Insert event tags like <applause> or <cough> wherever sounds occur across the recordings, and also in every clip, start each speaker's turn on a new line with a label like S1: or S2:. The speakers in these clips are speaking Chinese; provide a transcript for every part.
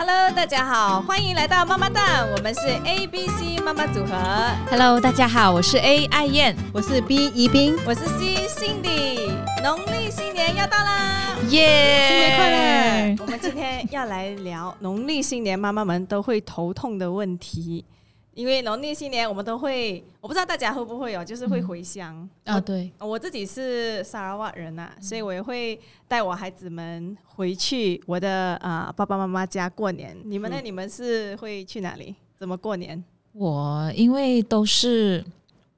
S1: Hello，大家好，欢迎来到妈妈蛋，我们是 A B C 妈妈组合。
S2: Hello，大家好，我是 A 爱燕，
S3: 我是 B 宜宾，
S1: 我是 C Cindy。农历新年要到啦，
S2: 耶、
S3: 新年快乐！
S1: 我们今天要来聊农历新年妈妈们都会头痛的问题。因为农历新年我们都会，我不知道大家会不会有，就是会回乡。
S2: 啊，对，
S1: 我自己是沙拉瓦人呐、所以我也会带我孩子们回去我的啊、呃爸爸妈妈家过年。你们呢？你们是会去哪里？怎么过年？
S2: 我因为都是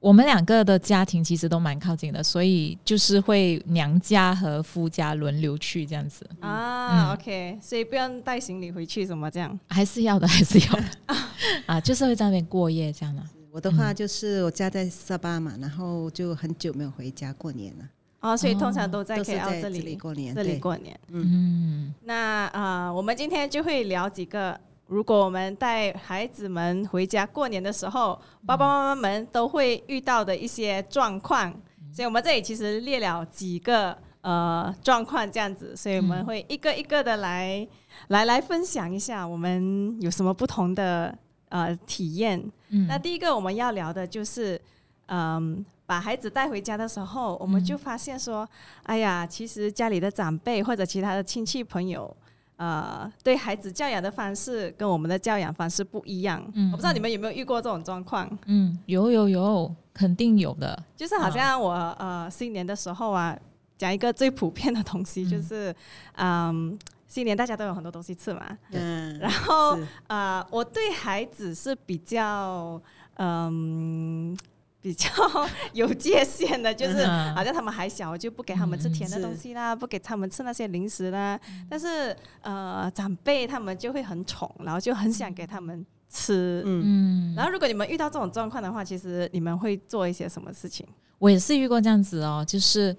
S2: 我们两个的家庭其实都蛮靠近的，所以就是会娘家和夫家轮流去这样子，
S1: 啊、
S2: 嗯。
S1: O k 所以不用带行李回去什么这样。
S2: 还是要的，还是要的。<laughs> 啊，就是会在那边过夜这样的、
S3: 我的话就是我家在沙巴嘛，然后就很久没有回家过年了，
S1: 哦，所以通常都在
S3: 都在这
S1: 这里
S3: 里过年。
S1: 这里
S3: 对，
S1: 过年。
S2: 嗯，
S1: 那啊、呃我们今天就会聊几个，如果我们带孩子们回家过年的时候，爸爸妈妈们都会遇到的一些状况。所以我们这里其实列了几个呃状况这样子，所以我们会一个一个的来、来来分享一下我们有什么不同的呃体验。
S2: 嗯
S1: 那第一个我们要聊的就是，嗯，把孩子带回家的时候，我们就发现说，哎呀，其实家里的长辈或者其他的亲戚朋友，呃，对孩子教养的方式跟我们的教养方式不一样。
S2: 嗯
S1: 我不知道你们有没有遇过这种状况，
S2: 嗯，有有有，肯定有的，
S1: 就是好像我、呃新年的时候啊，讲一个最普遍的东西，就是嗯。新年大家都有很多东西吃嘛，
S3: 嗯，
S1: 然后
S3: 啊
S1: 呃，我对孩子是比较嗯。比较 <laughs> 有界限的，就是
S2: 嗯
S1: 好像他们还小，我就不给他们吃甜的东西啦，不给他们吃那些零食啦。但是呃，长辈他们就会很宠，然后就很想给他们吃。
S3: 嗯，
S2: 嗯，
S1: 然后如果你们遇到这种状况的话，其实你们会做一些什么事情？
S2: 我也是遇过这样子哦，就是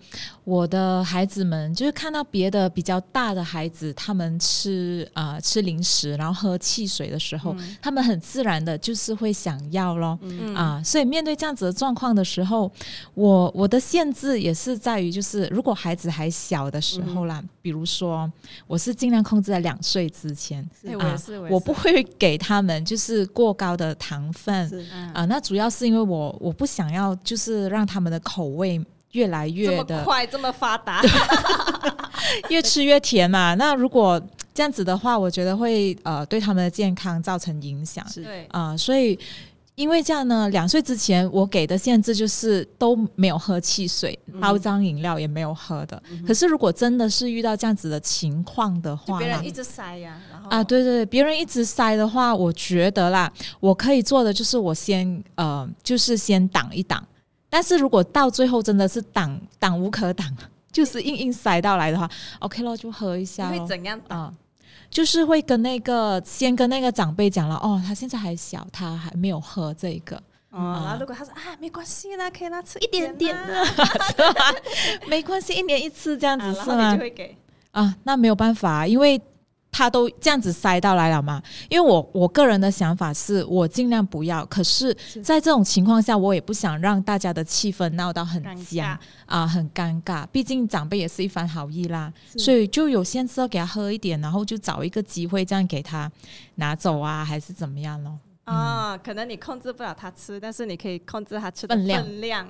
S2: 我的孩子们，就是看到别的比较大的孩子，他们吃啊、呃吃零食，然后喝汽水的时候，他们很自然的就是会想要咯。
S1: 嗯。
S2: 啊，所以面对这样子的状况的时候，我我的限制也是在于，就是如果孩子还小的时候啦，比如说我是尽量控制在两岁之前，
S1: 哎，我
S2: 啊
S1: 也是，
S2: 我不会给他们就是过高的糖分，啊，那主要是因为我我不想要就是让他们的口味越来越的
S1: 快这么发达，<laughs>
S2: 越吃越甜嘛。那如果这样子的话，我觉得会呃对他们的健康造成影响
S3: 是，
S1: 对，
S2: 啊、所以。因为这样呢，两岁之前我给的限制就是都没有喝汽水、包装饮料也没有喝的。可是如果真的是遇到这样子的情况的话，
S1: 别人一直塞呀，然后
S2: 啊，对对对，别人一直塞的话，我觉得啦，我可以做的就是我先呃，就是先挡一挡。但是如果到最后真的是挡挡无可挡，就是硬硬塞到来的话，OK 咯，就喝一下会。
S1: 怎样打？
S2: 啊、就是会跟那个先跟那个长辈讲了，哦，他现在还小，他还没有喝这个，
S1: 哦，然
S2: 啊
S1: 后如果他说啊，没关系啦，可以啦，吃一点
S2: 点
S1: 的，<laughs>
S2: 没关系，一年一次这样子是吗
S1: 就？会给，
S2: 啊，那没有办法，因为他都这样子塞到来了嘛。因为我我个人的想法是我尽量不要，可是在这种情况下，我也不想让大家的气氛闹到很僵
S1: 尬
S2: 啊，很尴尬。毕竟长辈也是一番好意啦，所以就有限制要给他喝一点，然后就找一个机会这样给他拿走啊，还是怎么样咯？
S1: 啊，可能你控制不了他吃，但是你可以控制他吃的
S2: 分量
S1: 分量。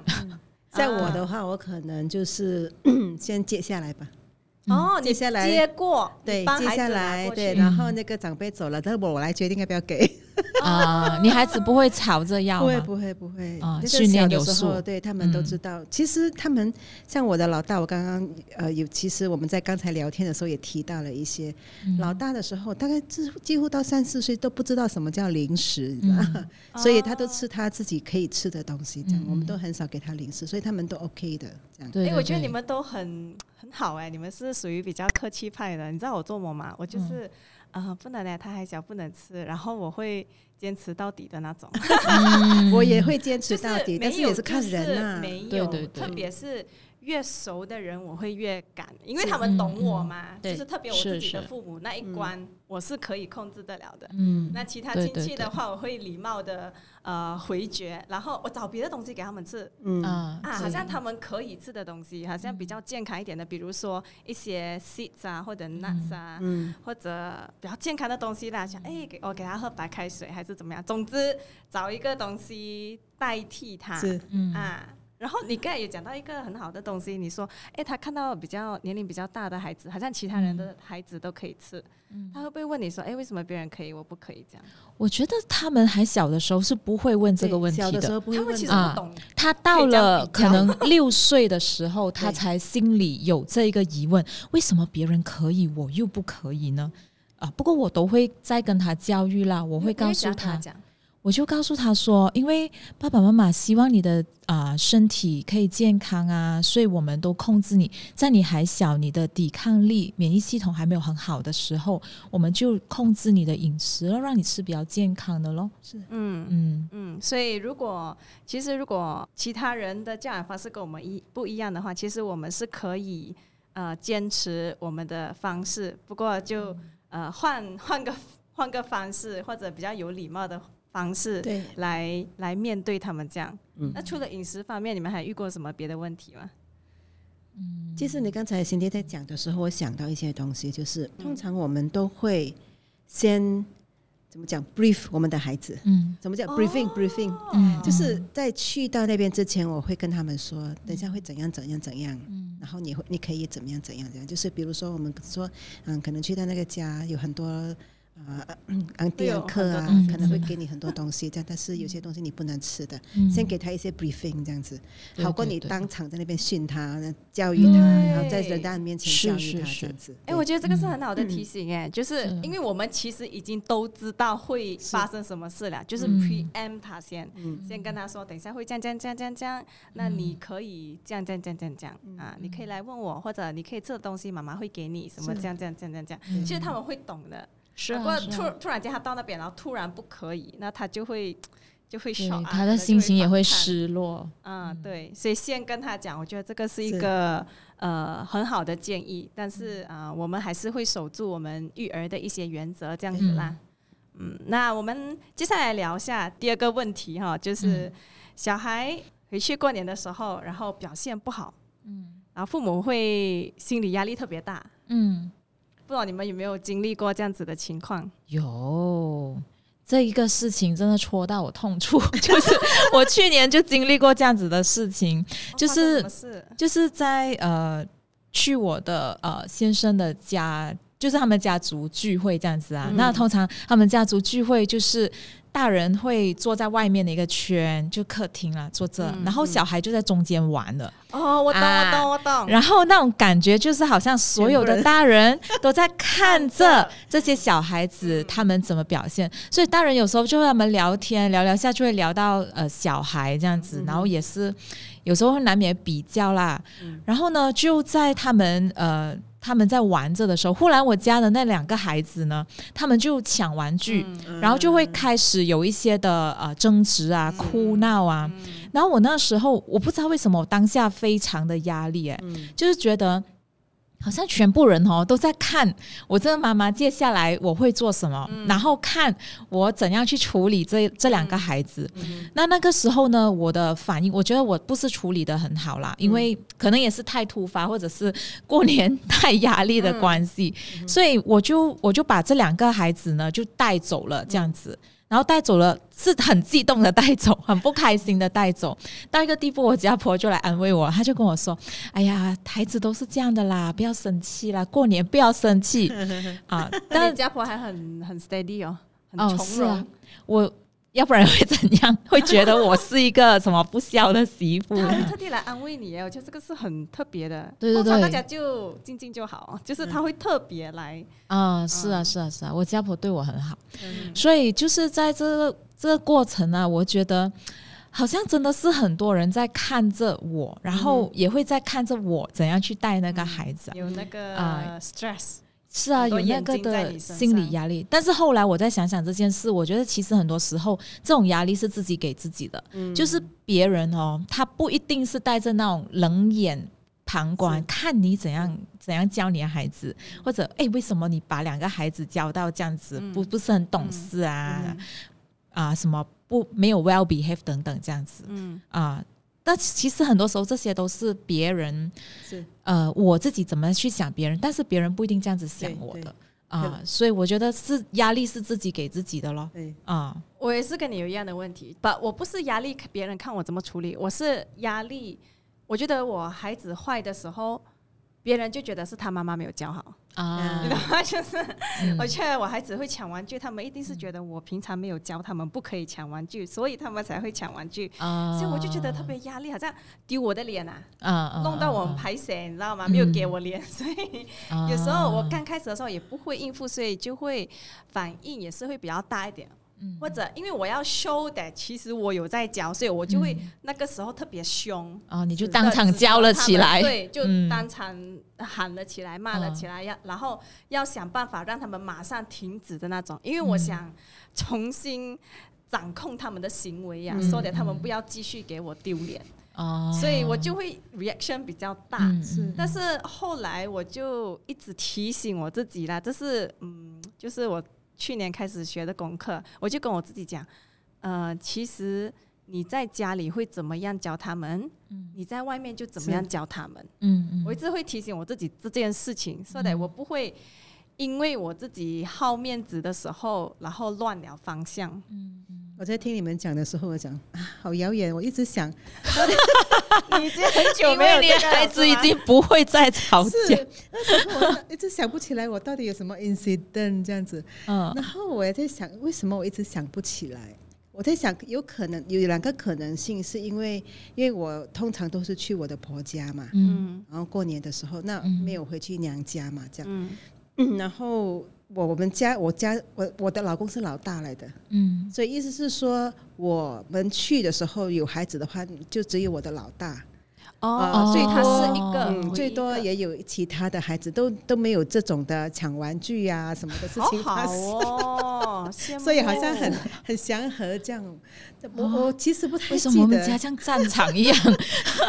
S3: 在我
S1: 啊
S3: 的话，我可能就是 <clears throat> 先接下来吧，
S1: 哦，你
S3: 接下来
S1: 接过，
S3: 对，
S1: 帮
S3: 接下
S1: 孩子拿
S3: 来对，
S1: 过去。
S3: 然后那个长辈走了，但是我我来决定要不要给，
S2: 啊，女孩子不会吵着要？
S3: 不会不会不会，
S2: 啊
S3: 那个
S2: 训练
S3: 的
S2: 有素
S3: 时候对他们都知道。其实他们像我的老大，我刚刚呃有，其实我们在刚才聊天的时候也提到了一些，
S2: 嗯
S3: 老大的时候大概几几乎到三四岁都不知道什么叫零食，<laughs> 所以他都吃他自己可以吃的东西，这样、
S2: 嗯
S3: 我们都很少给他零食，所以他们都 OK 的这样。
S2: 对，
S1: 哎，
S2: 对
S1: 我觉得你们都很很好哎，你们是属于比较客气派的。你知道我做么吗？我就是
S2: 嗯
S1: 啊，不能的，他还小，不能吃，然后我会坚持到底的那种。
S2: 嗯 <laughs>
S3: 我也会坚持到底，但是也是看人
S1: 就是
S3: 呐、
S1: 没有，
S2: 对对对
S1: 特别是越熟的人我会越敢，因为他们懂我嘛，
S2: 对
S1: 就是特别我自己的父母那一关，我是可以控制得了的。
S2: 嗯，
S1: 那其他亲戚的话，我会礼貌的呃回绝，然后我找别的东西给他们吃
S3: 嗯
S2: 啊
S1: 啊，好像他们可以吃的东西，好像比较健康一点的，比如说一些 seeds 啊或者 nuts 啊，
S3: 嗯
S1: 或者比较健康的东西啦，想哎给我给他喝白开水还是怎么样，总之找一个东西代替他
S3: 是
S2: 嗯。
S1: 啊。然后你刚才也讲到一个很好的东西，你说，哎，他看到比较年龄比较大的孩子，好像其他人的孩子都可以吃，他会不会问你说，哎，为什么别人可以，我不可以这样？
S2: 我觉得他们还小的时候是不会问这个问题
S3: 的？时候不会
S1: 他们其实不懂，
S2: 他到了可能六岁的时候，他才心里有这个疑问：为什么别人可以，我又不可以呢？啊，不过我都会再跟他教育啦，我
S1: 我
S2: 会告诉他，我就告诉他说，因为爸爸妈妈希望你的啊、身体可以健康啊，所以我们都控制你，在你还小，你的抵抗力、免疫系统还没有很好的时候，我们就控制你的饮食，让你吃比较健康的咯。
S1: 嗯。
S2: 嗯。
S1: 嗯，所以如果其实如果其他人的教养方式跟我们一不一样的话，其实我们是可以呃坚持我们的方式，不过就呃换换个换个方式，或者比较有礼貌的方式
S3: 对，
S1: 来来面对他们这样。
S3: 嗯。
S1: 那除了饮食方面，你们还遇过什么别的问题吗？嗯。
S3: 其实你刚才辛迪在讲的时候，我想到一些东西，就是通常我们都会先怎么讲 brief 我们的孩子，
S2: 嗯。
S3: 怎么讲 briefing briefing，
S2: 嗯。
S3: 就是在去到那边之前，我会跟他们说，等一下会怎样怎样怎样，嗯。然后你会你可以怎么样怎样怎样，就是比如说我们说，嗯，可能去到那个家有很多。呃，昂迪安克啊
S1: 会有很多东
S2: 西，
S3: 可能会给你很多东西，这样，但是有些东西你不能吃的，
S2: 嗯。
S3: 先给他一些 briefing 这样子，好过你当场在那边训他、教育他，然后在人家面前教育他
S2: 是是是。
S3: 这样子。
S1: 哎、我觉得这个是很好的提醒哎、就是
S2: 是。
S1: 因为我们其实已经都知道会发生什么事了，就是
S2: 嗯
S1: preempt 他先，
S3: 嗯。
S1: 先跟他说，等一下会这样这样这样这样这样，那你可以这样这样这样这样这样啊，你可以来问我，或者你可以吃的东西，妈妈会给你什么这样这样这样这样这样，
S2: 嗯。
S1: 其实他们会懂的。
S2: 是
S1: 不过突
S2: 啊。
S1: 突然间他到那边，然后突然不可以，那他就会就会少啊，
S2: 他的心情也会失落。
S1: 嗯，对，所以先跟他讲，我觉得这个是一
S3: 是。
S1: 个呃很好的建议，但是啊、呃我们还是会守住我们育儿的一些原则，这样子啦。嗯，那我们接下来聊一下第二个问题哈，就是
S2: 嗯。
S1: 小孩回去过年的时候，然后表现不好，嗯，然后父母会心理压力特别大，
S2: 嗯，
S1: 不知道你们有没有经历过这样子的情况？
S2: 有这一个事情真的戳到我痛处，<laughs> 就是我去年就经历过这样子的事情，就是？就是在呃去我的呃先生的家，就是他们家族聚会这样子啊。
S3: 嗯
S2: 那通常他们家族聚会就是大人会坐在外面的一个圈，就客厅啊坐这，
S1: 嗯
S2: 然后小孩就在中间玩了。
S1: 哦，我懂，
S2: 啊
S1: 我懂，我懂。
S2: 然后那种感觉就是好像所有的大人都在看着 <laughs> 这些小孩子他们怎么表现，所以大人有时候就会他们聊天聊聊下就会聊到呃小孩这样子，然后也是有时候会难免比较啦。然后呢，就在他们呃他们在玩着的时候，忽然我家的那两个孩子呢，他们就抢玩具，
S1: 嗯
S2: 然后就会开始有一些的呃争执啊、哭闹啊。然后我那时候我不知道为什么我当下非常的压力，哎、就是觉得。好像全部人哦都在看我这个妈妈接下来我会做什么，然后看我怎样去处理这这两个孩子。那那个时候呢，我的反应，我觉得我不是处理的很好啦，因为可能也是太突发，或者是过年太压力的关系，所以我就我就把这两个孩子呢就带走了，这样子。然后带走了，是很激动的带走，很不开心的带走。到一个地步，我家婆就来安慰我，她就跟我说：“哎呀，孩子都是这样的啦，不要生气啦，过年不要生气啊。”
S1: 但 <laughs> 是家婆还很很 steady 哦，很
S2: 哦。是啊，我要不然会怎样？会觉得我是一个什么不孝的媳妇？
S1: 他会特地来安慰你耶，我觉得这个是很特别的。<laughs>
S2: 对对对
S1: 通常大家就静静就好，就是他会特别来。
S2: 啊，是啊，是啊，是啊，我家婆对我很好，
S1: 嗯
S2: 所以就是在这个这个过程呢、我觉得好像真的是很多人在看着我，然后也会在看着我怎样去带那个孩子啊。
S1: 有那个
S2: 啊
S1: stress，
S2: 是啊，有那个的心理压力。但是后来我再想想这件事，我觉得其实很多时候这种压力是自己给自己的，就是别人哦，他不一定是带着那种冷眼旁观，看你怎样怎样教你的孩子，或者哎，为什么你把两个孩子教到这样子，
S1: 嗯。
S2: 不不是很懂事啊、
S1: 嗯。
S2: 啊，什么不没有 well behave 等等这样子。
S1: 嗯。
S2: 啊。但其实很多时候这些都是别人
S3: 是。
S2: 呃我自己怎么去想别人，但是别人不一定这样子想我的啊，所以我觉得是压力是自己给自己的咯
S3: 对，
S2: 啊。
S1: 我也是跟你有一样的问题，不，我不是压力别人看我怎么处理，我是压力，我觉得我孩子坏的时候，别人就觉得是他妈妈没有教好，
S2: 啊
S1: 你懂吗？就是
S2: 嗯
S1: 我觉得我孩子会抢玩具，他们一定是觉得我平常没有教他们不可以抢玩具，所以他们才会抢玩具。
S2: 啊
S1: 所以我就觉得特别压力，好像丢我的脸啊，
S2: 啊
S1: 弄到我们排血，你知道吗？没有给我脸，所以 <laughs> 有时候我刚开始的时候也不会应付，所以就会反应也是会比较大一点。
S2: 嗯。
S1: 或者因为我要 show 的，其实我有在教，所以我就会
S2: 嗯。
S1: 那个时候特别凶，
S2: 哦，你就当场教了起来，
S1: 对，就
S2: 嗯。
S1: 当场喊了起来，骂了起来，要然后要想办法让他们马上停止的那种，因为我
S2: 嗯。
S1: 想重新掌控他们的行为呀、
S3: 嗯
S1: 说的他们不要继续给我丢脸，
S2: 哦，
S1: 所以我就会 reaction 比较大。
S2: 嗯
S3: 是。
S1: 但是后来我就一直提醒我自己啦，这是嗯，就是我去年开始学的功课，我就跟我自己讲，呃，其实你在家里会怎么样教他们，
S2: 嗯。
S1: 你在外面就怎么样教他们。
S2: 嗯嗯。
S1: 我一直会提醒我自己这件事情，说的我不会因为我自己好面子的时候，然后乱了方向。
S2: 嗯
S3: 我在听你们讲的时候，我讲啊，好遥远，我一直想。
S1: 你 <laughs> 已经很久没有
S2: 为你的
S1: 这个
S2: 孩子已经不会再吵
S3: 是
S2: 架，
S3: 那时候我一直想不起来我到底有什么 incident 这样子，
S2: 嗯。
S3: 然后我也在想，为什么我一直想不起来？我在想，有可能有两个可能性，是因为因为我通常都是去我的婆家嘛，
S2: 嗯
S1: 嗯。
S3: 然后过年的时候，那
S2: 嗯。
S3: 没有回去娘家嘛，这样。
S1: 嗯。
S3: 嗯然后我我们家我家我我的老公是老大来的，
S2: 嗯
S3: 所以意思是说，我们去的时候有孩子的话，就只有我的老大，
S1: 哦
S3: 呃
S1: 所以他是一个
S3: 嗯，最多也有其他的孩子都都没有这种的抢玩具啊什么的事情发
S1: 好
S3: 生。
S1: 哦，<laughs>
S3: 所以好像很很祥和这样。我我其实不太
S2: 为什
S3: 记得
S2: 么我们家，像战场一样？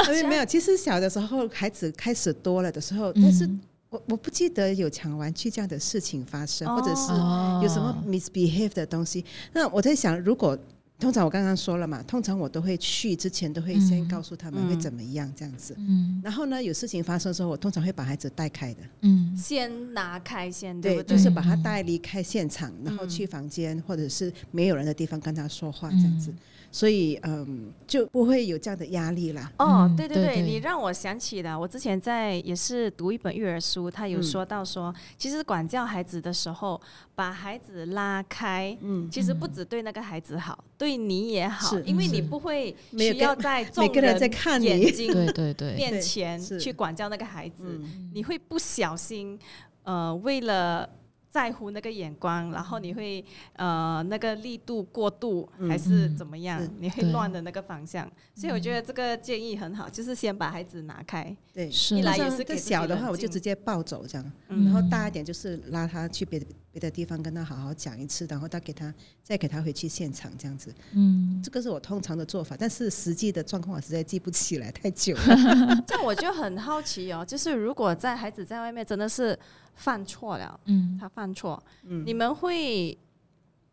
S3: 没 <laughs> 有没有。其实小的时候孩子开始多了的时候，
S2: 嗯
S3: 但是我我不记得有抢玩具这样的事情发生，或者是
S2: 哦
S3: 有什么 misbehave 的东西。那我在想，如果通常我刚刚说了嘛，通常我都会去之前都会先
S2: 嗯。
S3: 告诉他们
S1: 嗯
S3: 会怎么样这样子。
S2: 嗯。
S3: 然后呢，有事情发生的时候，我通常会把孩子带开的，
S2: 嗯。
S1: 先拿开先，
S3: 对，
S1: 不
S3: 就是把他
S2: 嗯
S3: 带离开现场，然后
S1: 嗯
S3: 去房间或者是没有人的地方跟他说话这样子。
S2: 嗯。
S3: 所以嗯，就不会有这样的压力啦。
S1: 哦，
S2: 嗯
S1: 对对对，
S2: 对对。
S1: 你让我想起了我之前在也是读一本育儿书，他有
S3: 嗯
S1: 说到说，其实管教孩子的时候，把孩子拉开，
S3: 嗯，
S1: 其实不只对那个孩子好，对你也好，因为你不会需要在众
S3: 人在看
S1: 眼睛
S2: 对对对，
S1: 面前去管教那个孩子，
S3: 嗯。
S1: 你会不小心，呃，为了。在乎那个眼光，然后你会呃那个力度过度
S3: 嗯。
S1: 还是
S2: 嗯。
S1: 怎么样？你会
S2: 对
S1: 乱的那个方向，所以我觉得这个建议很好，就是先把孩子拿开，
S3: 对，
S2: 是
S1: 一来也是给
S3: 小的话，我就直接抱走这样，
S1: 嗯。
S3: 然后大一点就是拉他去别的别的地方跟他好好讲一次，然后再给他再给他回去现场这样子。
S2: 嗯。
S3: 这个是我通常的做法，但是实际的状况我实在记不起来，太久了。<laughs> <laughs>
S1: 这样我就很好奇哦，就是如果在孩子在外面真的是犯错了，
S2: 嗯
S1: 他犯错，
S3: 嗯
S1: 你们会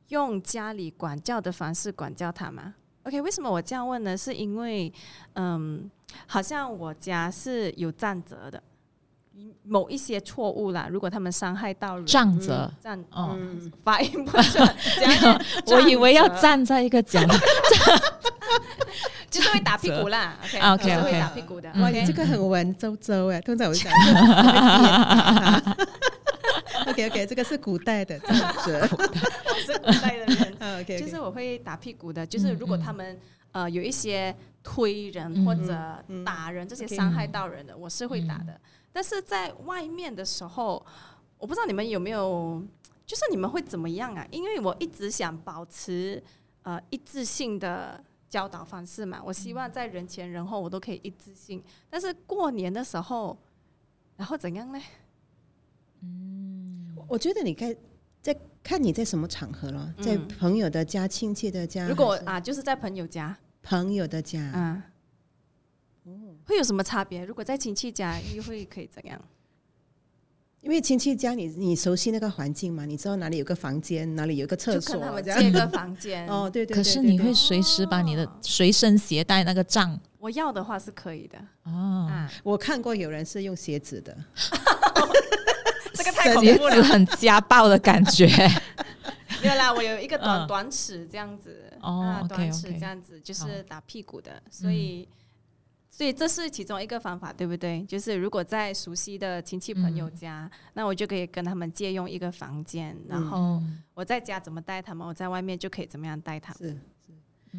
S1: 用家里管教的方式管教他吗？OK，为什么我这样问呢？是因为，嗯，好像我家是有站责的，某一些错误啦，如果他们伤害到人，
S2: 仗着
S1: 站
S2: 哦，
S3: 嗯，
S1: 发音不准，这样 <laughs>
S2: 我以为要
S1: 站
S2: 在一个讲 <laughs>
S1: 就是会打屁股啦。OK，
S2: 啊 OK，
S1: 是会打屁股的。
S3: 哇
S1: ，OK
S3: 你这个很文绉绉哎，通常我就讲。<laughs> OK OK，<laughs> 这个是古代的站着。
S1: 是古代的人。<laughs>
S3: 啊 OK，
S1: 就是我会打屁股的，就是如果他们呃有一些推人
S2: 嗯
S1: 或者
S3: 嗯
S1: 打人这些伤害到人的，我是会打的。但是在外面的时候，我不知道你们有没有，就是你们会怎么样啊？因为我一直想保持呃一致性的。教导方式嘛，我希望在人前人后我都可以一致性，但是过年的时候，然后怎样呢？
S3: 我觉得你该在看你在什么场合了，在
S1: 嗯
S3: 朋友的家、亲戚的家，
S1: 如果啊，就是在朋友家，
S3: 朋友的家，
S1: 嗯，会有什么差别？如果在亲戚家又会可以怎样？
S3: 因为亲戚家你你熟悉那个环境嘛，你知道哪里有个房间，哪里有个厕所
S1: 就跟他们。借个房间。
S3: 哦，对对对
S2: 可是你会随时把你的随身携带那个账
S1: 我要的话是可以的。
S2: 哦，
S1: 啊，
S3: 我看过有人是用鞋子的，
S1: 这个太恐怖了。
S2: 很家暴的感觉。<laughs>
S1: 没有啦，我有一个短
S2: 嗯
S1: 短尺这样子，
S2: 哦
S1: 啊，短尺这样子就是打屁股的，所以。所以这是其中一个方法，对不对？就是如果在熟悉的亲戚朋友家，那我就可以跟他们借用一个房间，然后
S2: 嗯
S1: 我在家怎么带他们，我在外面就可以怎么样带他们。
S3: 是是。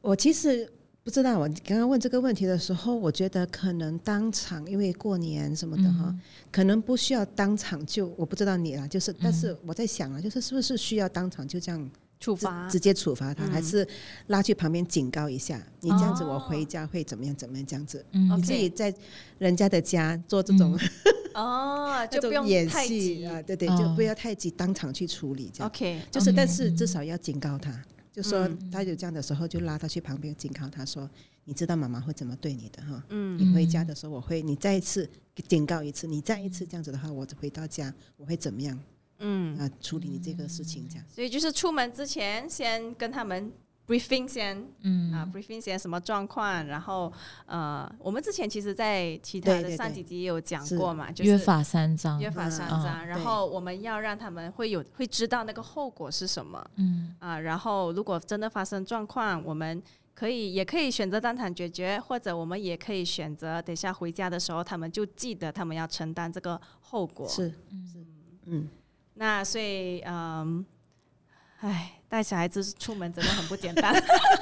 S3: 我其实不知道，我刚刚问这个问题的时候，我觉得可能当场，因为过年什么的哈，可能不需要当场就，我不知道你啦，就是，但是我在想啊，就是是不是需要当场就这样
S1: 处罚
S3: 直接处罚他，
S1: 嗯
S3: 还是拉去旁边警告一下？你这样子，
S1: 哦
S3: 我回家会怎么样？怎么样？这样子，
S2: 嗯
S3: 你自己在人家的家做这种、<laughs>
S1: 哦，就不用
S3: 演
S1: 太急。
S3: 戏啊，对对，
S2: 哦
S3: 就不要太急，当场去处理这样。
S1: OK，
S3: 就是，
S2: 嗯
S3: 但是至少要警告他，就说
S1: 嗯
S3: 他有这样的时候，就拉他去旁边警告他说：“你知道妈妈会怎么对你的哈？
S1: 嗯
S3: 你回家的时候，我会你再一次警告一次，你再一次这样子的话，我回到家我会怎么样
S1: 嗯，
S3: 啊处理你这个事情？这样
S1: 所以就是出门之前先跟他们 briefing 先，
S2: 嗯。
S1: 啊，briefing 先什么状况，然后呃，我们之前其实，在其他的上几集也有讲过嘛，就是
S2: 约法三章，
S1: 约法三
S3: 嗯。
S1: 章，然后我们要让他们会有会知道那个后果是什么
S2: 嗯。
S1: 啊，然后如果真的发生状况，我们可以也可以选择当场解决，或者我们也可以选择等一下回家的时候，他们就记得他们要承担这个后果。
S3: 是是。嗯，
S1: 那所以嗯，唉，带小孩子出门真的很不简单，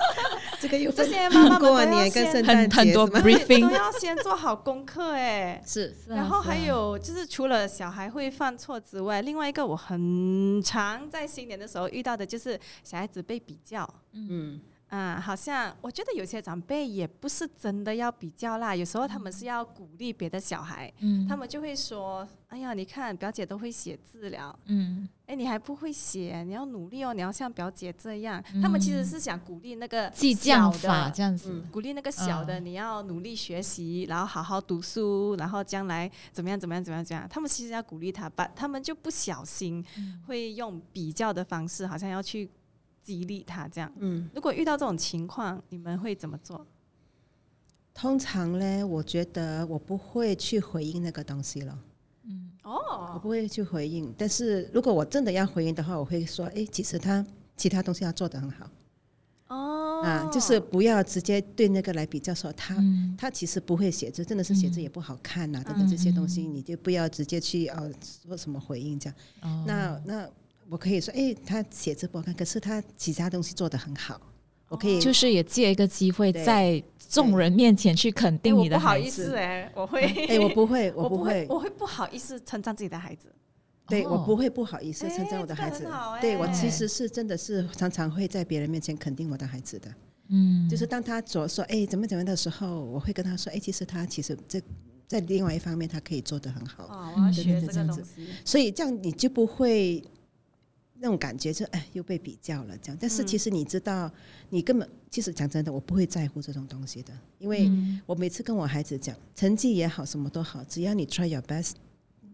S1: <laughs>
S3: 这个有
S1: 这些妈妈们 <laughs> 都
S3: 过
S1: 要先
S3: 年跟圣诞
S2: 很很多
S3: 节？
S1: 都
S2: briefing，
S1: 要先做好功课哎。
S3: 是。
S1: 然后还有就是，除了小孩会犯错之外，另外一个我很常在新年的时候遇到的就是小孩子被比较。
S3: 嗯。
S1: 啊、好像我觉得有些长辈也不是真的要比较啦，有时候他们是要鼓励别的小孩，
S2: 嗯。
S1: 他们就会说：“哎呀，你看表姐都会写字了，
S2: 嗯
S1: 哎，你还不会写，你要努力哦，你要像表姐这样。他们其实是想鼓励那个
S2: 记
S1: 小的
S2: 这样子，
S1: 鼓励那个小的，
S2: 嗯
S1: 你要努力学习，然后好好读书，然后将来怎么样怎么样怎么样怎么样。他们其实要鼓励他，把他们就不小心
S2: 嗯
S1: 会用比较的方式，好像要去激励他这样。
S3: 嗯，
S1: 如果遇到这种情况，你们会怎么做？
S3: 通常呢，我觉得我不会去回应那个东西了。我
S1: 哦，
S3: 不会去回应，但是如果我真的要回应的话，我会说，哎，其实他其他东西要做的很好、
S1: 哦，
S3: 啊，就是不要直接对那个来比较说他、
S2: 嗯。
S3: 他其实不会写字，真的是写字也不好看呐、等等这些东西，你就不要直接去呃说什么回应这样。
S2: 哦。
S3: 那那我可以说，哎，他写字不好看，可是他其他东西做的很好，我可以
S2: 就是也借一个机会在众人面前去肯
S1: 哎
S2: 定你的
S1: 我不好意思哎，我会，
S3: 哎，我不会，<laughs>
S1: 我
S3: 不会，
S1: 我会不好意思称赞自己的孩子。
S3: 对
S2: 哦
S3: 我不会不好意思
S1: 哎
S3: 称赞我的
S1: 这个
S3: 孩子。对我
S1: 哎
S3: 其实是真的是常常会在别人面前肯定我的孩子的。
S2: 嗯，
S3: 就是当他所说哎怎么怎么的时候，我会跟他说哎，其实他其实这在另外一方面他可以做得很好，
S1: 哦，我要
S2: 嗯
S1: 学这个东西。
S3: 所以这样你就不会那种感觉就哎又被比较了这样。但是
S1: 嗯
S3: 其实你知道，你根本其实讲真的，我不会在乎这种东西的，因为
S2: 嗯
S3: 我每次跟我孩子讲，成绩也好，什么都好，只要你 try your best。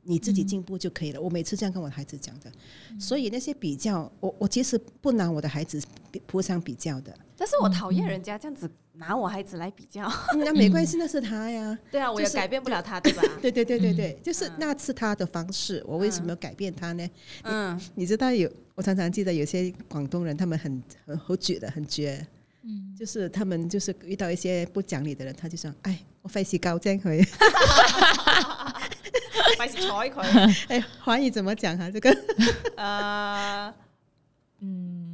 S3: 你自己进步就可以了。我每次这样跟我孩子讲的，所以那些比较，我我其实不拿我的孩子比铺上比较的，
S1: 但是我讨厌人家这样子拿我孩子来比较。
S3: 嗯那没关系，那是他呀。
S1: 对啊，我也改变不了他，对吧？<laughs>
S3: 对对对对对，就是
S1: 嗯
S3: 那是他的方式，我为什么要改变他呢？
S1: 嗯，
S3: 你知道有，我常常记得有些广东人，他们很很很绝的，很绝，
S2: 嗯
S3: 就是他们就是遇到一些不讲理的人，他就说：“哎，我費事教精佢。<laughs>
S1: 費事睬佢。<laughs> ”
S3: 哎，華語怎么讲啊？这个
S1: 呃，
S2: 嗯，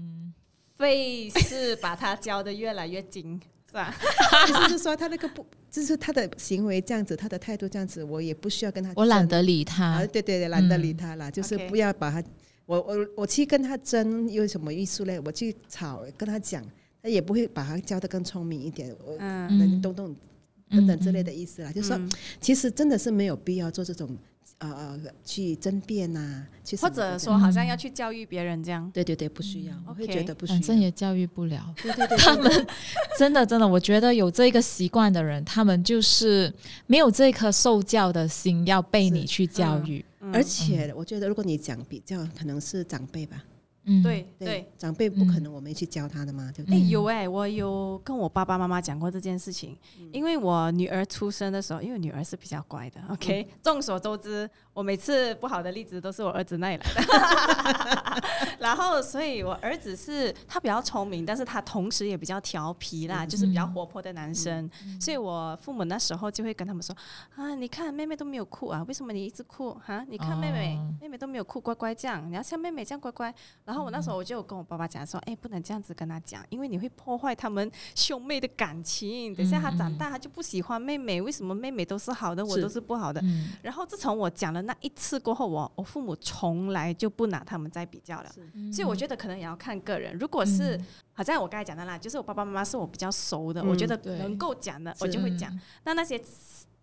S1: 费事把他教的越来越精，是吧？
S3: 就是说他那个不，就是他的行为这样子，他的态度这样子，我也不需要跟他。
S2: 我懒得理
S3: 啊，
S2: 他，
S3: 對對對，懶得理他啦，就是不要把他，我我我去跟他争有什么意思嘞？我去吵，跟他讲，他也不会把他教的更聪明一点，我
S1: 嗯
S3: 能懂懂等等之类的意思啦。就說
S1: 嗯
S3: 其实真的是没有必要做這種呃呃去争辩呐、去
S1: 或者说好像要去教育别人这样。
S3: 对对对，不需要，我会觉得不需要。
S2: 反正也教育不了。
S3: 对对对，
S2: 他们真的真的，我觉得有这个习惯的人，他们就是没有这颗受教的心，要被你去教育。
S1: 嗯
S3: 而且我觉得，如果你讲比较，可能是长辈吧，
S2: 嗯，
S1: 对对，
S3: 长辈不可能我们去教他的嘛，对不对？
S1: 哎、
S3: 对？
S1: 有哎、我有跟我爸爸妈妈讲过这件事情，因为我女儿出生的时候，因为女儿是比较乖的，OK，、众所周知，我每次不好的例子都是我儿子那里来的，<laughs> 然后所以我儿子是他比较聪明，但是他同时也比较调皮啦，就是比较活泼的男生，所以我父母那时候就会跟他们说啊，你看妹妹都没有哭啊，为什么你一直哭哈？你看妹妹，
S2: 哦。
S1: 妹妹都没有哭，乖乖这样，你要像妹妹这样乖乖。然后我那时候我就有跟我爸爸讲说，哎，不能这样子跟他讲，因为你会破坏他们兄妹的感情。等下他长大，他就不喜欢妹妹，为什么妹妹都是好的，我都是不好的？
S2: 嗯
S1: 然后自从我讲了那一次过后，我我父母从来就不拿他们再比较了。所以我觉得可能也要看个人，如果是、好像我刚才讲的啦，就是我爸爸妈妈是我比较熟的，
S3: 嗯
S1: 我觉得能够讲的，我就会讲。那那些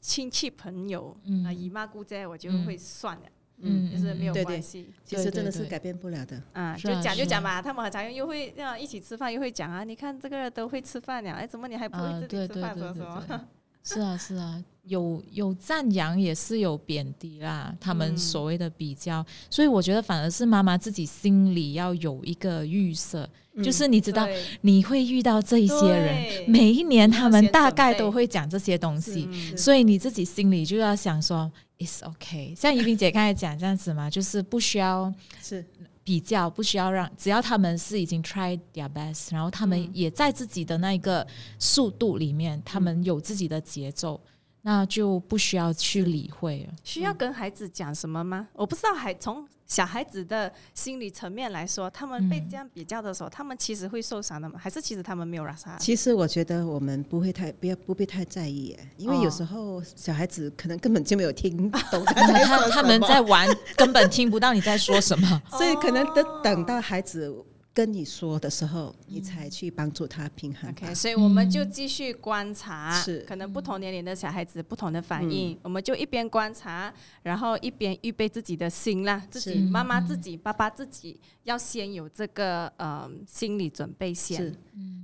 S1: 亲戚朋友姨妈姑姐，我就会算了，
S2: 嗯
S1: 就是没有
S3: 对对
S1: 关系。
S3: 其实真的是改变不了的。
S1: 啊，就讲就讲嘛，他们很常又会啊一起吃饭，又会讲啊，你看这个都会吃饭了，哎，怎么你还不
S2: 啊
S1: 会自
S2: 对对
S1: 己吃饭？什
S2: 对对
S1: 么什么？
S2: 是啊是啊，有有赞扬也是有贬低啦，他们
S1: 嗯
S2: 所谓的比较，所以我觉得反而是妈妈自己心里要有一个预设，就是你知道你会遇到这一些人，每一年他们大概都会讲这些东西，
S1: 嗯
S2: 所以你自己心里就要想说，it's okay。像怡萍姐刚才讲这样子嘛，就是不需要
S3: 是。
S2: 比较，不需要让，只要他们是已经 try their best，然后他们
S1: 嗯。
S2: 也在自己的那一个速度里面，他们有自己的节奏，那就不需要去理会了。
S1: 需要跟孩子讲什么吗？我不知道，还从小孩子的心理层面来说，他们被
S2: 嗯
S1: 这样比较的时候，他们其实会受伤的吗？还是其实他们没有让他？
S3: 其实我觉得我们不会太不要不必太在意，因为
S1: 哦
S3: 有时候小孩子可能根本就没有听懂他
S2: 他
S3: 在说
S2: 他他们在玩，根本听不到你在说什么。<laughs>
S3: 所以可能
S1: 哦
S3: 等等到孩子跟你说的时候，你才去帮助他平衡。
S1: OK，所以我们就继续观察，
S3: 是。
S1: 可能不同年龄的小孩子不同的反应，我们就一边观察，然后一边预备自己的心啦，自己妈妈自己、爸爸自己要先有这个呃心理准备先。
S3: 是。，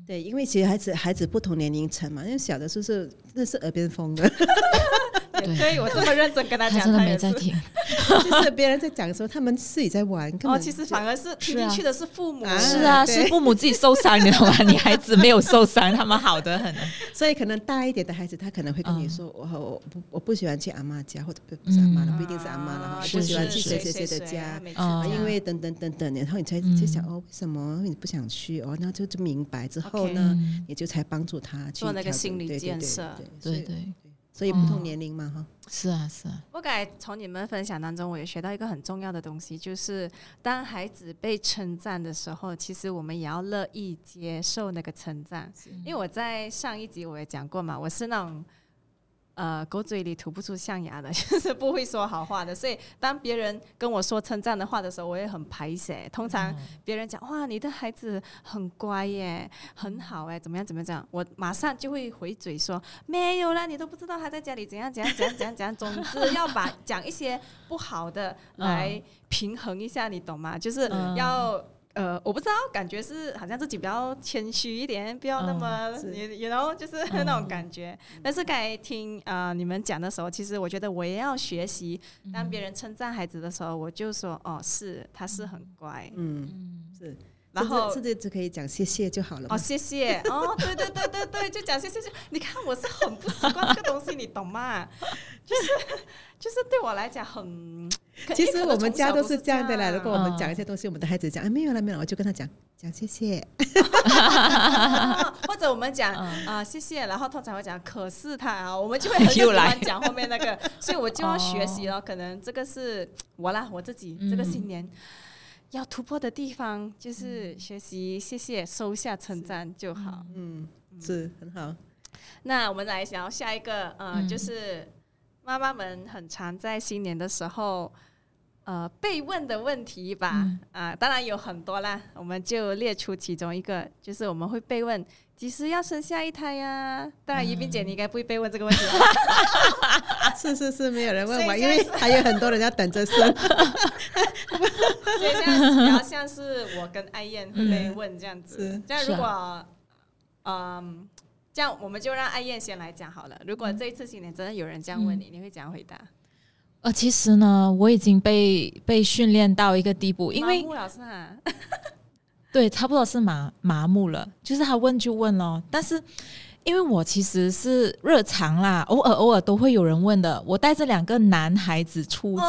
S3: 对，因为其实孩子孩子不同年龄层嘛，因为小的时候是那是耳边风的，<laughs>
S2: 对。
S1: 对我这么认真跟他讲，
S2: 他真的。没在听，
S3: 就是别人在讲的时候，他们自己在玩，
S1: 哦，其实反而是听进去的是父母，
S3: 啊
S2: 是啊，是父母自己受伤，你懂吗？你孩子没有受伤，他们好的很。
S3: 所以可能大一点的孩子，他可能会跟你
S2: 嗯
S3: 说，我我不我不喜欢去阿妈家，或者不不是阿妈了，
S2: 嗯。
S3: 不一定是阿妈了不喜欢去谁谁谁的家。
S1: 每次
S2: 哦
S1: 这样
S3: 因为等等等等，然后你才
S2: 嗯
S3: 就想哦，为什么？你不想去哦？然后就就明白之后呢，
S2: 嗯，
S3: 你就才帮助他去
S1: 做那个心理
S3: 对对对
S1: 建设。
S3: 对
S2: 对对，
S3: 所以不同
S2: 嗯
S3: 年龄嘛哈，
S2: 是啊是啊，
S1: 我感觉从你们分享当中，我也学到一个很重要的东西，就是当孩子被称赞的时候，其实我们也要乐意接受那个称赞。因为我在上一集我也讲过嘛，我是那种。呃，狗嘴里吐不出象牙的，<laughs> 就是不会说好话的。所以当别人跟我说称赞的话的时候，我也很排斥。通常别人讲哇，你的孩子很乖耶，很好哎，怎么样怎么样怎样，我马上就会回嘴说没有啦，你都不知道他在家里怎样怎样怎样怎样怎样。总之要把讲一些不好的来平衡一下，你懂吗？就是
S2: 嗯
S1: 要。呃，我不知道，感觉是好像自己比较谦虚一点，不要那么
S3: 嗯是。
S1: 你你 know 就是那种感觉。但是刚才听呃你们讲的时候，其实我觉得我也要学习，当别人称赞孩子的时候，我就说哦，是他是很乖，
S3: 嗯，
S2: 嗯，
S3: 是，
S1: 然后
S3: 甚至只可以讲谢谢就好了
S1: 哦，。谢谢。哦，对对对对对，就讲谢谢。就你看，我是很不习惯这个东西，你懂吗？<laughs> 就是就是对我来讲很。
S3: 其实我们家都是这样的啦。如果我们
S2: 嗯
S3: 讲一些东西，我们的孩子讲啊没有了没有了，我就跟他讲讲谢谢。
S1: 啊 <laughs> 或者我们讲
S2: 嗯
S1: 啊、谢谢，然后通常会讲可是他啊，我们就会很 <laughs> 喜欢讲后面那个，所以我就要学习了。可能这个是我啦，我自己这个
S2: 嗯
S1: 新年。要突破的地方就是学习，谢谢，收下称赞就好。
S3: 嗯，是很好。
S1: 那我们来聊下一个，呃，
S2: 嗯
S1: 就是妈妈们很常在新年的时候，呃被问的问题吧。
S2: 嗯
S1: 啊，当然有很多啦，我们就列出其中一个，就是我们会被问几时要生下一胎呀、当然，宜宾姐你应该不会被问这个问题吧，<laughs>
S3: 是是是，没有人问我，因为还有很多人要等着生。<laughs> <laughs>
S1: 所以这样比较像是我跟艾燕会被问这样子
S3: 是。
S1: 这样
S2: 是啊
S1: 如果嗯。这样我们就让艾燕先来讲好了。如果这一次新年真的有人这样问你，你会怎样回答？
S2: 呃，其实呢，我已经被被训练到一个地步，因为
S1: 麻木老师啊，<laughs>
S2: 对，差不多是麻麻木了，就是他问就问咯。但是因为我其实是日常啦，偶尔偶尔都会有人问的。我带着两个男孩子出街，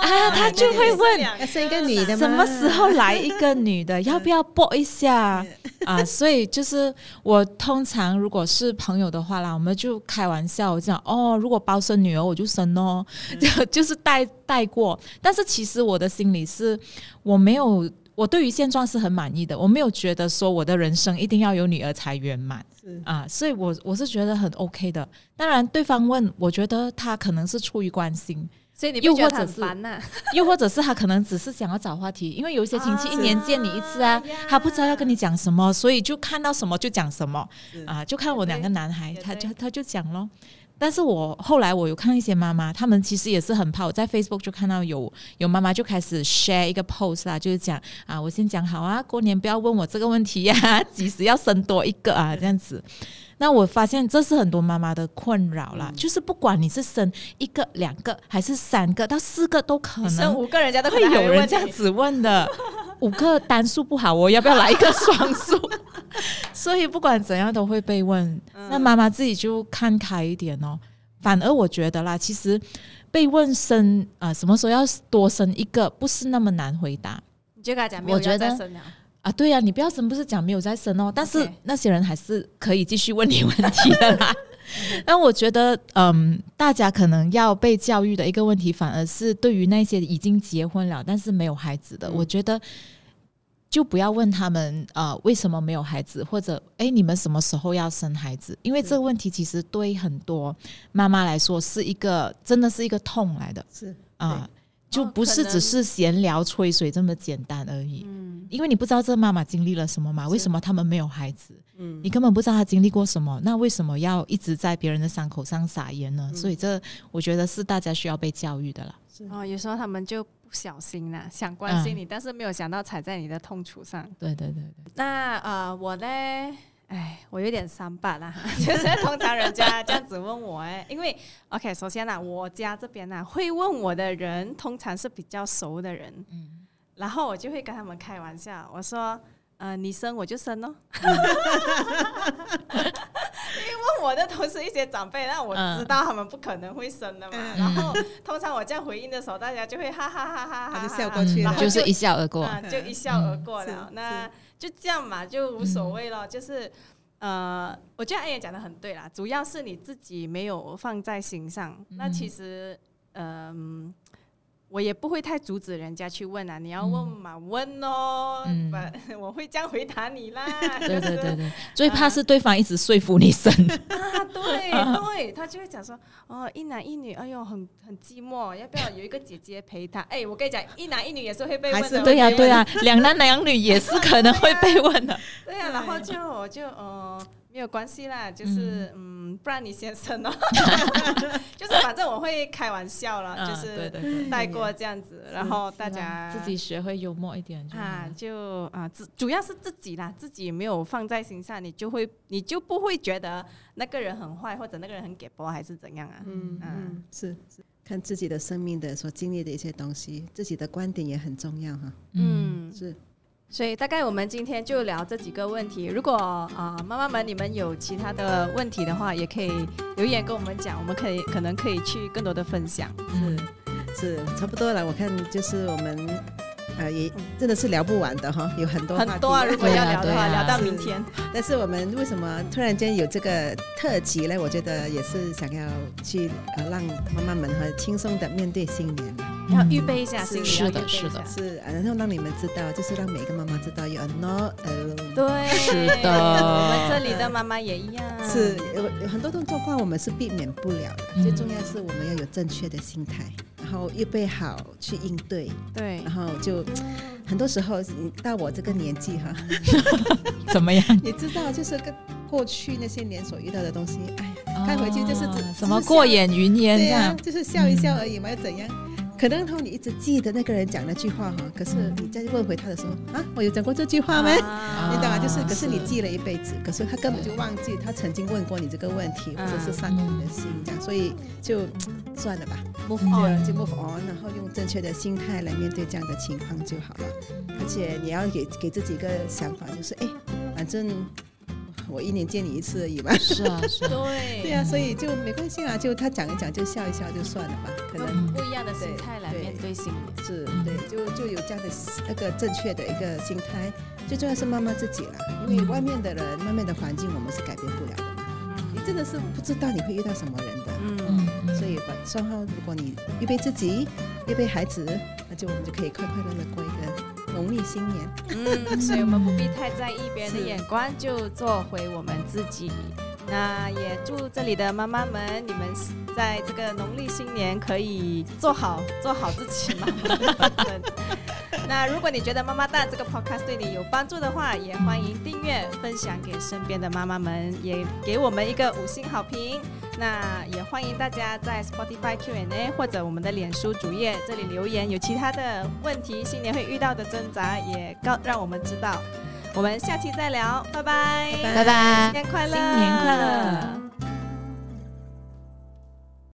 S2: 啊他就会问
S3: 要生一个女的吗
S2: 什么时候来一个女的，要不要播一下啊？所以就是我通常如果是朋友的话啦，我们就开玩笑，我讲哦，如果包生女儿我就生哦，就 <laughs> 就是带带过。但是其实我的心里是我没有。我对于现状是很满意的，我没有觉得说我的人生一定要有女儿才圆满
S3: 是
S2: 啊，所以我我是觉得很 OK 的。当然，对方问，我觉得他可能是出于关心，
S1: 所以你
S2: 又或者是
S1: 烦呐、<laughs>
S2: 又或者是他可能只是想要找话题，因为有一些亲戚
S1: 啊
S2: 一年见你一次啊，<laughs>
S1: 呀
S2: 他不知道要跟你讲什么，所以就看到什么就讲什么啊，就看我两个男孩他就他就讲咯。但是我后来我有看一些妈妈，他们其实也是很怕。我在 Facebook 就看到有有妈妈就开始 share 一个 post 啦，就是讲啊，我先讲好啊，过年不要问我这个问题呀、<laughs> 几时要生多一个啊，这样子。那我发现这是很多妈妈的困扰啦，就是不管你是生一个、两个还是三个到四个都可能，
S1: 生五个人家都
S2: 会有人这样子问的，<laughs> 五个单数不好，我要不要来一个双数？<laughs> 所以不管怎样都会被问。那妈妈自己就看开一点哦。反而我觉得啦，其实被问生啊、什么时候要多生一个，不是那么难回答
S1: 你就跟他讲，
S2: 我觉得。啊。对呀、你不要生，不是讲没有在生哦，但是那些人还是可以继续问你问题的啦。<laughs> 那我觉得，嗯，大家可能要被教育的一个问题，反而是对于那些已经结婚了但是没有孩子的，
S3: 嗯
S2: 我觉得就不要问他们呃为什么没有孩子，或者哎你们什么时候要生孩子？因为这个问题其实对很多妈妈来说是一个真的是一个痛来的
S3: 是
S2: 啊，就
S1: 哦
S2: 不是只是闲聊吹水这么简单而已。
S1: 嗯，
S2: 因为你不知道这妈妈经历了什么嘛？为什么他们没有孩子？
S3: 嗯
S2: 你根本不知道他经历过什么，那为什么要一直在别人的伤口上撒盐呢？所以这我觉得是大家需要被教育的啦。
S3: 是
S1: 哦，有时候他们就不小心啦，想关心
S2: 嗯
S1: 你，但是没有想到踩在你的痛处上。
S2: 对对对对，
S1: 那呃，我呢，哎，我有点三八啦，<laughs> 就是通常人家这样子问我，哎，因为 OK，首先呢，我家这边呢，会问我的人通常是比较熟的人，
S2: 嗯，
S1: 然后我就会跟他们开玩笑，我说。呃，你生我就生哦，因为问我的都是一些长辈，那我知道他们不可能会生的嘛。
S3: 嗯
S1: 然后通常我这样回应的时候，大家就会哈哈哈哈哈哈，
S3: 就笑过去了
S2: 就是一笑而过。
S1: 啊，就一笑而过
S3: 嗯
S1: 了。那
S3: 是
S1: 就这样嘛，就无所谓了。就是呃，我觉得安也讲的很对啦，主要是你自己没有放在心上。那其实，嗯、我也不会太阻止人家去问啊，你要问嘛，问哦，
S2: 嗯，<laughs> <laughs>
S1: 我会这样回答你啦。
S2: 对对对对，最 <laughs> 怕是对方一直说服你生。
S1: 啊，对对，他就会讲说，哦，一男一女，哎呦，很很寂寞，要不要有一个姐姐陪他？哎，我跟你讲，一男一女也是会被问的，
S2: 对呀？对呀、两男两女也是可能会被问的。
S1: 对呀、然后就我就呃没有关系啦，就是嗯。不然你先生哦，<laughs> 就是反正我会开玩笑了，就是带过这样子，然后大家
S2: 啊自己学会幽默一点就
S1: 啊。就啊自主要是自己啦，自己没有放在心上，你就会你就不会觉得那个人很坏或者那个人很给波还是怎样啊？
S3: 嗯
S1: 嗯
S3: 嗯是是，看自己的生命的所经历的一些东西，自己的观点也很重要哈。
S2: 嗯，
S1: 嗯，
S3: 是
S1: 所以大概我们今天就聊这几个问题。如果啊、妈妈们你们有其他的问题的话，也可以留言跟我们讲，我们可以可能可以去更多的分享。
S2: 嗯
S3: 是差不多了，我看就是我们呃也真的是聊不完的哈，有很多
S1: 很多啊，如果要聊的话，聊到明天。
S3: 但是我们为什么突然间有这个特辑呢？我觉得也是想要去呃让妈妈们和轻松的面对新年，
S1: 要预备一下，新年
S2: 是的是的。
S3: 是呃然后让你们知道，就是让每个妈妈知道 you are not alone。
S1: 对，
S2: 是的。
S1: 我们这里的妈妈也一样。
S3: 是有有很多种状况我们是避免不了的，
S2: 嗯。
S3: 最重要是我们要有正确的心态，然后预备好去应对，
S1: 对
S3: 然，后就很多时候你到我这个年纪哈，<laughs> <laughs>
S2: 怎么样？
S3: 你知道就是跟过去那些年所遇到的东西，哎呀，看回去就是
S2: 什么过眼云烟这
S3: 对呀、
S2: 样。
S3: 就是笑一笑而已嘛，又怎样？可能然后你一直记得那个人讲那句话哈，可是你再问回他的时候啊，我有讲过这句话吗？
S1: 啊
S3: 你懂吗？就是，
S2: 啊
S3: 可是你
S2: 是
S3: 记了一辈子，可是他根本就忘记他曾经问过你这个问题，或者是伤过你的心，这样，所以就算了吧，move on 就 move on，然后用正确的心态来面对这样的情况就好了。而且你要给给自己一个想法，就是哎，反正我一年见你一次而已嘛。
S2: 是啊，是啊。
S1: 对 <laughs>
S3: 对啊，所以就没关系啊，就他讲一讲就笑一笑就算了吧，可能
S1: 不一样的心态
S3: 是对，就就有这样的那个正确的一个心态。最重要是妈妈自己啦，因为外面的人、外面的环境我们是改变不了的嘛。你真的是不知道你会遇到什么人的，
S1: 嗯，
S3: 所以晚上后如果你预备自己，预备孩子，那就我们就可以快快乐乐过一个农历新年。
S1: 嗯，所以我们不必太在意别人的眼光，就做回我们自己。那也祝这里的妈妈们，你们在这个农历新年可以做好做好自己妈妈的本分。<laughs> 那如果你觉得妈妈蛋这个 podcast 对你有帮助的话，也欢迎订阅、分享给身边的妈妈们，也给我们一个五星好评。那也欢迎大家在 Spotify Q&A 或者我们的脸书主页这里留言，有其他的问题，新年会遇到的挣扎，也告让我们知道。我们下期再聊，拜拜，
S3: 拜
S2: 拜拜
S1: 新年快乐，
S2: 新年快乐